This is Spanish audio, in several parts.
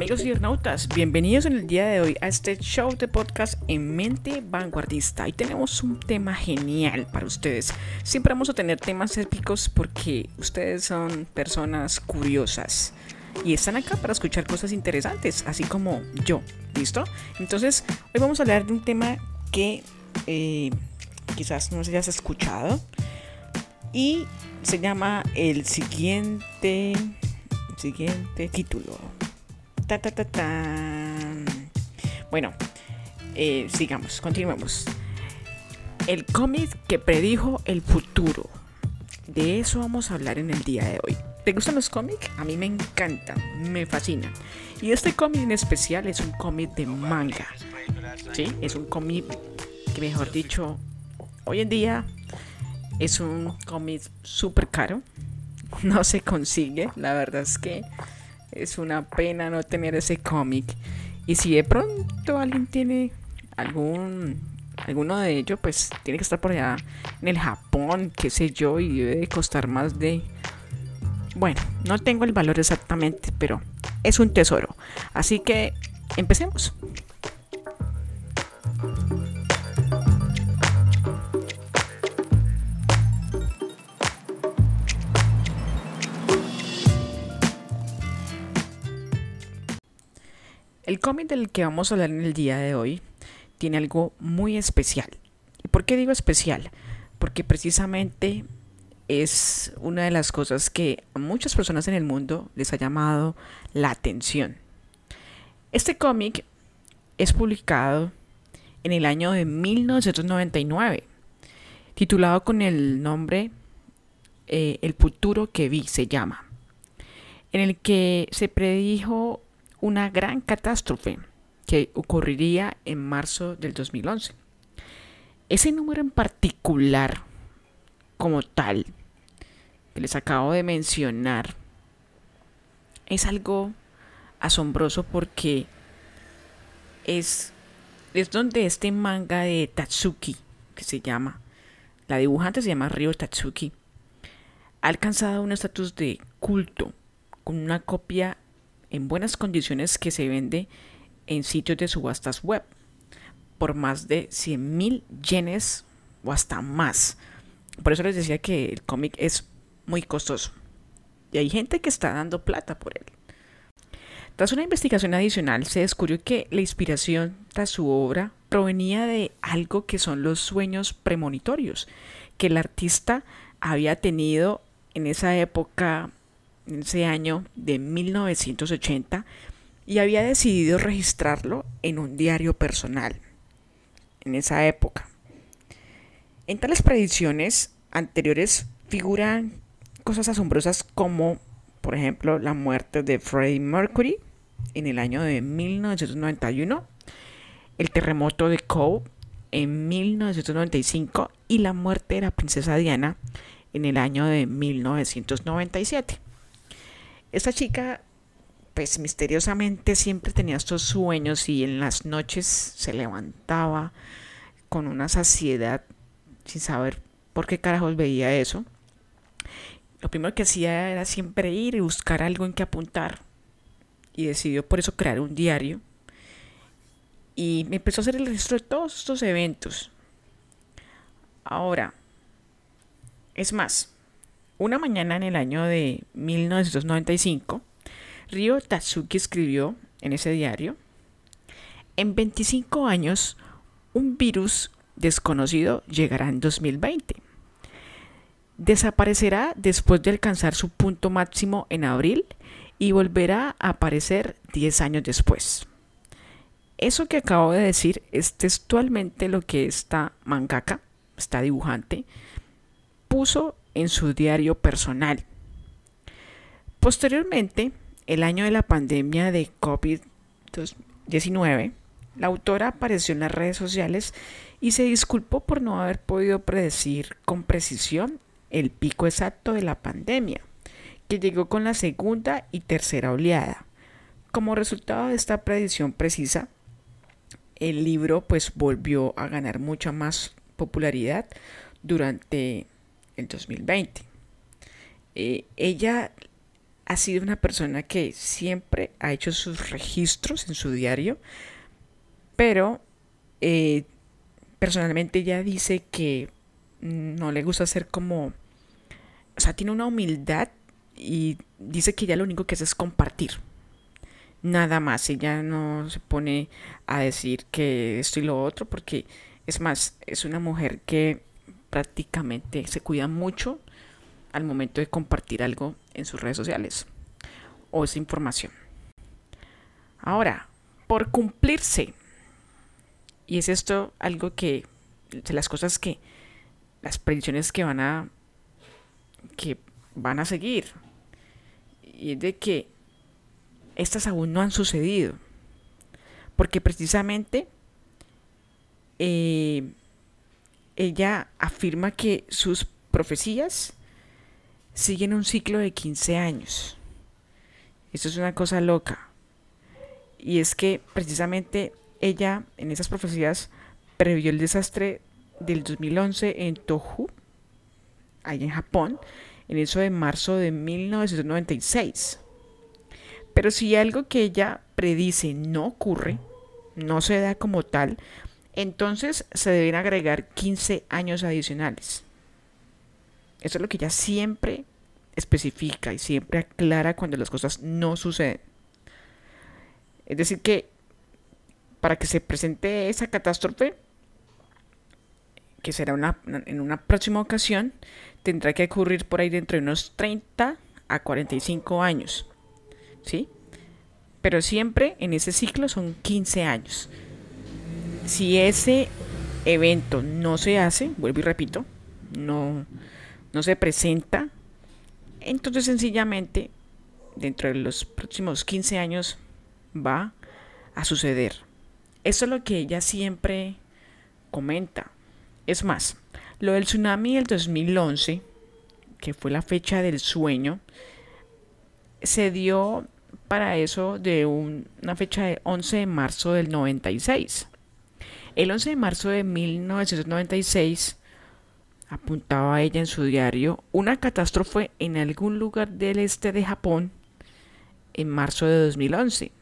Amigos internautas, bienvenidos en el día de hoy a este show de podcast en mente vanguardista. Y tenemos un tema genial para ustedes. Siempre vamos a tener temas épicos porque ustedes son personas curiosas y están acá para escuchar cosas interesantes, así como yo. ¿Listo? Entonces, hoy vamos a hablar de un tema que eh, quizás no hayas escuchado y se llama el siguiente, siguiente título. Bueno, eh, sigamos, continuemos. El cómic que predijo el futuro. De eso vamos a hablar en el día de hoy. ¿Te gustan los cómics? A mí me encantan, me fascinan. Y este cómic en especial es un cómic de manga. ¿Sí? Es un cómic que, mejor dicho, hoy en día es un cómic súper caro. No se consigue, la verdad es que es una pena no tener ese cómic. Y si de pronto alguien tiene algún alguno de ellos, pues tiene que estar por allá en el Japón, qué sé yo, y debe de costar más de bueno, no tengo el valor exactamente, pero es un tesoro. Así que empecemos. El cómic del que vamos a hablar en el día de hoy tiene algo muy especial. ¿Y por qué digo especial? Porque precisamente es una de las cosas que a muchas personas en el mundo les ha llamado la atención. Este cómic es publicado en el año de 1999, titulado con el nombre eh, El futuro que vi se llama, en el que se predijo una gran catástrofe que ocurriría en marzo del 2011. Ese número en particular, como tal, que les acabo de mencionar, es algo asombroso porque es, es donde este manga de Tatsuki, que se llama, la dibujante se llama Ryo Tatsuki, ha alcanzado un estatus de culto con una copia en buenas condiciones que se vende en sitios de subastas web por más de 100 mil yenes o hasta más. Por eso les decía que el cómic es muy costoso. Y hay gente que está dando plata por él. Tras una investigación adicional se descubrió que la inspiración tras su obra provenía de algo que son los sueños premonitorios que el artista había tenido en esa época ese año de 1980 y había decidido registrarlo en un diario personal en esa época. En tales predicciones anteriores figuran cosas asombrosas como, por ejemplo, la muerte de Freddie Mercury en el año de 1991, el terremoto de Cove en 1995 y la muerte de la princesa Diana en el año de 1997. Esta chica, pues misteriosamente siempre tenía estos sueños y en las noches se levantaba con una saciedad sin saber por qué carajos veía eso. Lo primero que hacía era siempre ir y buscar algo en que apuntar y decidió por eso crear un diario y me empezó a hacer el registro de todos estos eventos. Ahora, es más, una mañana en el año de 1995, Ryo Tatsuki escribió en ese diario, en 25 años, un virus desconocido llegará en 2020. Desaparecerá después de alcanzar su punto máximo en abril y volverá a aparecer 10 años después. Eso que acabo de decir es textualmente lo que esta mangaka, esta dibujante, puso en su diario personal. Posteriormente, el año de la pandemia de COVID-19, la autora apareció en las redes sociales y se disculpó por no haber podido predecir con precisión el pico exacto de la pandemia, que llegó con la segunda y tercera oleada. Como resultado de esta predicción precisa, el libro pues volvió a ganar mucha más popularidad durante el 2020. Eh, ella ha sido una persona que siempre ha hecho sus registros en su diario, pero eh, personalmente ella dice que no le gusta ser como, o sea, tiene una humildad y dice que ella lo único que hace es compartir. Nada más, ella no se pone a decir que esto y lo otro, porque es más, es una mujer que prácticamente se cuida mucho al momento de compartir algo en sus redes sociales o esa información. Ahora, por cumplirse, y es esto algo que, de las cosas que, las predicciones que van a, que van a seguir, y es de que estas aún no han sucedido, porque precisamente eh, ella afirma que sus profecías siguen un ciclo de 15 años. Esto es una cosa loca. Y es que precisamente ella en esas profecías previó el desastre del 2011 en Tohu, ahí en Japón, en eso de marzo de 1996. Pero si algo que ella predice no ocurre, no se da como tal, entonces se deben agregar 15 años adicionales. Eso es lo que ella siempre especifica y siempre aclara cuando las cosas no suceden. Es decir, que para que se presente esa catástrofe, que será una, en una próxima ocasión, tendrá que ocurrir por ahí dentro de unos 30 a 45 años. ¿Sí? Pero siempre en ese ciclo son 15 años. Si ese evento no se hace, vuelvo y repito, no, no se presenta, entonces sencillamente dentro de los próximos 15 años va a suceder. Eso es lo que ella siempre comenta. Es más, lo del tsunami del 2011, que fue la fecha del sueño, se dio para eso de una fecha de 11 de marzo del 96. El 11 de marzo de 1996 apuntaba ella en su diario, una catástrofe en algún lugar del este de Japón en marzo de 2011.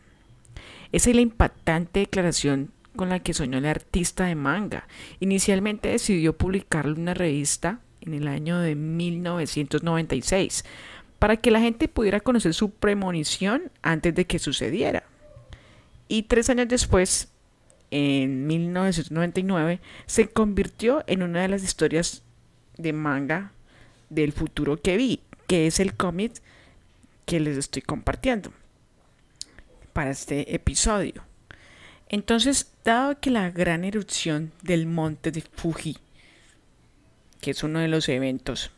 Esa es la impactante declaración con la que soñó el artista de manga. Inicialmente decidió publicarlo en una revista en el año de 1996 para que la gente pudiera conocer su premonición antes de que sucediera. Y tres años después, en 1999, se convirtió en una de las historias de manga del futuro que vi, que es el cómic que les estoy compartiendo para este episodio. Entonces, dado que la gran erupción del monte de Fuji, que es uno de los eventos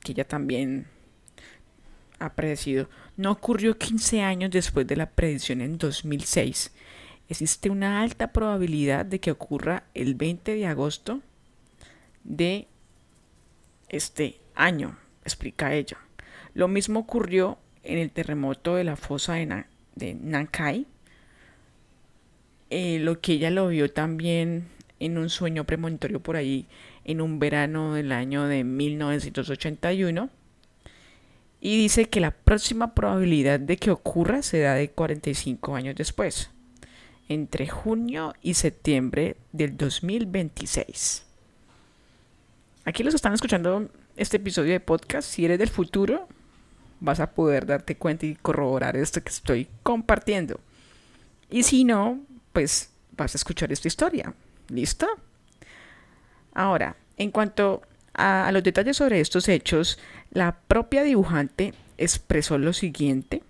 que ella también ha predecido, no ocurrió 15 años después de la predicción en 2006, existe una alta probabilidad de que ocurra el 20 de agosto de este año, explica ella. Lo mismo ocurrió en el terremoto de la fosa de, Nankai, eh, lo que ella lo vio también en un sueño premonitorio por ahí en un verano del año de 1981. Y dice que la próxima probabilidad de que ocurra será de 45 años después, entre junio y septiembre del 2026. Aquí los están escuchando este episodio de podcast. Si eres del futuro, vas a poder darte cuenta y corroborar esto que estoy compartiendo. Y si no, pues vas a escuchar esta historia. ¿Listo? Ahora, en cuanto a, los detalles sobre estos hechos, la propia dibujante expresó lo siguiente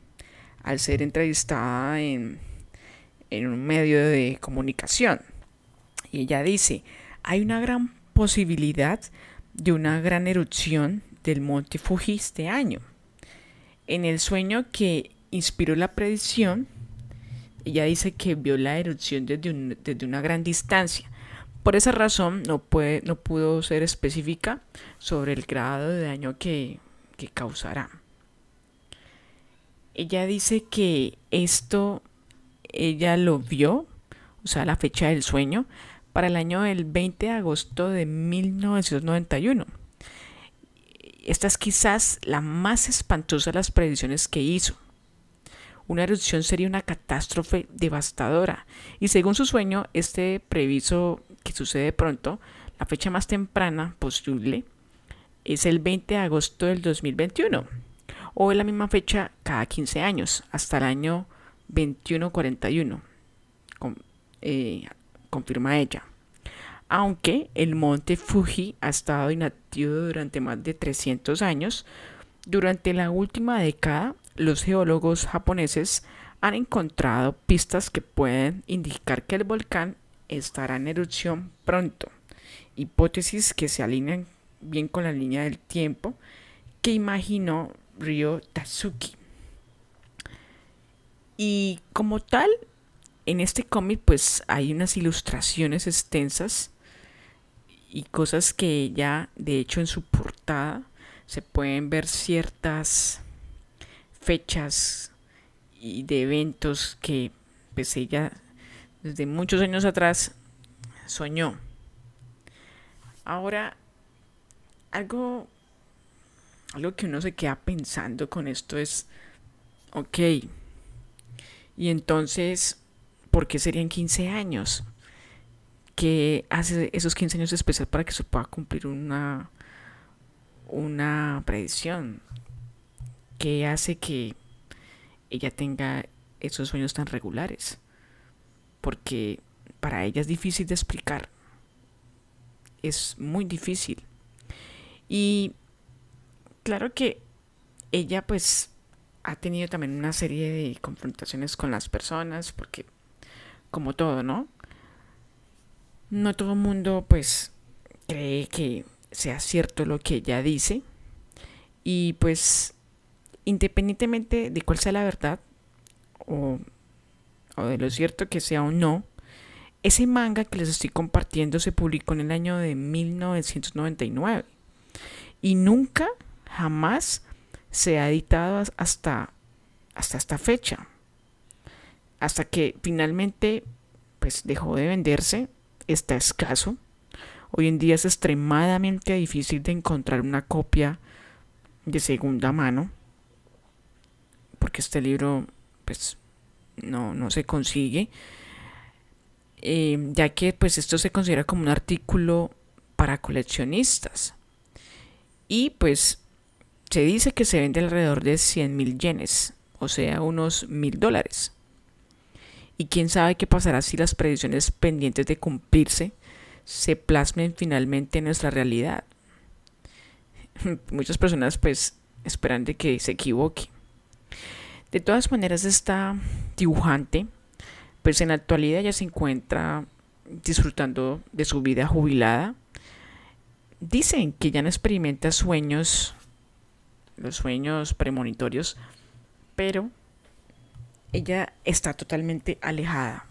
al ser entrevistada en, en un medio de comunicación. Y ella dice, hay una gran posibilidad de una gran erupción del monte Fuji este año. En el sueño que inspiró la predicción, ella dice que vio la erupción desde, una gran distancia. Por esa razón no, puede, no pudo ser específica sobre el grado de daño que, que causará. Ella dice que esto ella lo vio, o sea, la fecha del sueño, para el año del 20 de agosto de 1991. esta es quizás la más espantosa de las predicciones que hizo. Una erupción sería una catástrofe devastadora y según su sueño, este previso que sucede pronto, la fecha más temprana posible es el 20 de agosto del 2021 o en la misma fecha cada 15 años hasta el año 2141, eh, confirma ella. Aunque el monte Fuji ha estado inactivo durante más de 300 años, durante la última década los geólogos japoneses han encontrado pistas que pueden indicar que el volcán estará en erupción pronto, hipótesis que se alinean bien con la línea del tiempo que imaginó Ryo Tatsuki. Y como tal, en este cómic pues hay unas ilustraciones extensas y cosas que ya de hecho en su portada se pueden ver ciertas fechas y de eventos que pues ella desde muchos años atrás soñó. Ahora, algo, algo que uno se queda pensando con esto es, ok, y entonces, ¿por qué serían 15 años? ¿Qué hace esos 15 años especial para que se pueda cumplir una, una predicción? ¿Qué hace que ella tenga esos sueños tan regulares? Porque para ella es difícil de explicar. Es muy difícil. Y claro que ella pues ha tenido también una serie de confrontaciones con las personas porque como todo, ¿no? No todo el mundo pues cree que sea cierto lo que ella dice y pues independientemente de cuál sea la verdad o, de lo cierto que sea o no, ese manga que les estoy compartiendo se publicó en el año de 1999 y nunca, jamás se ha editado hasta, hasta esta fecha. Hasta que finalmente pues dejó de venderse, está escaso. Hoy en día es extremadamente difícil de encontrar una copia de segunda mano porque este libro pues no, no se consigue, eh, ya que pues esto se considera como un artículo para coleccionistas. Y pues se dice que se vende alrededor de 100 mil yenes, o sea, unos mil dólares. Y quién sabe qué pasará si las predicciones pendientes de cumplirse se plasmen finalmente en nuestra realidad. Muchas personas pues esperan de que se equivoque. De todas maneras, esta dibujante, pues en la actualidad ya se encuentra disfrutando de su vida jubilada. Dicen que ya no experimenta sueños, los sueños premonitorios, pero ella está totalmente alejada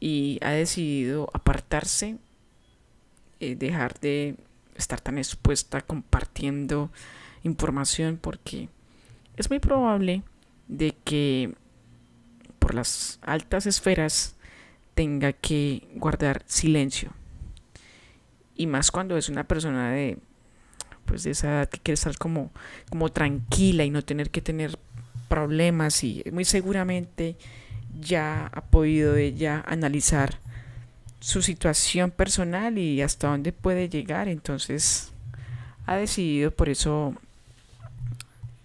y ha decidido apartarse, eh, dejar de estar tan expuesta compartiendo información porque es muy probable de que por las altas esferas tenga que guardar silencio. Y más cuando es una persona de pues de esa edad que quiere estar como, como tranquila y no tener que tener problemas y muy seguramente ya ha podido ella analizar su situación personal y hasta dónde puede llegar. Entonces ha decidido por eso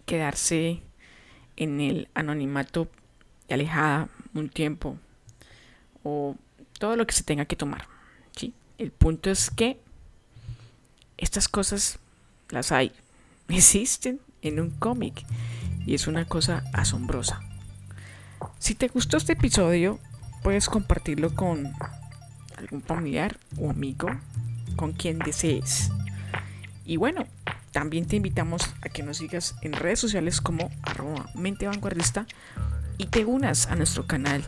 quedarse en el anonimato y alejada un tiempo o todo lo que se tenga que tomar. ¿sí? El punto es que estas cosas las hay, existen en un cómic y es una cosa asombrosa. Si te gustó este episodio, puedes compartirlo con algún familiar o amigo con quien desees. Y bueno, también te invitamos a que nos sigas en redes sociales como arroba mente vanguardista y te unas a nuestro canal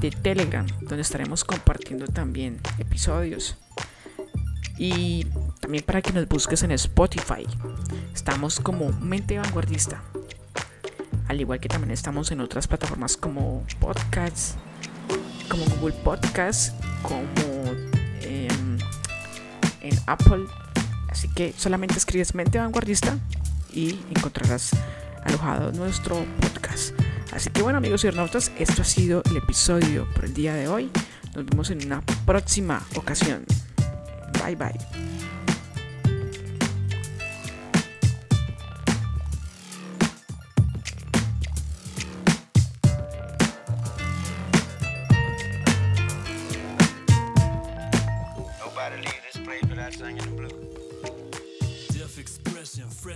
de Telegram, donde estaremos compartiendo también episodios. Y también para que nos busques en Spotify. Estamos como Mente Vanguardista. Al igual que también estamos en otras plataformas como Podcasts, como Google Podcasts, como em, en Apple Así que solamente escribes mente vanguardista y encontrarás alojado nuestro podcast. Así que bueno amigos y internautas, esto ha sido el episodio por el día de hoy. Nos vemos en una próxima ocasión. Bye bye.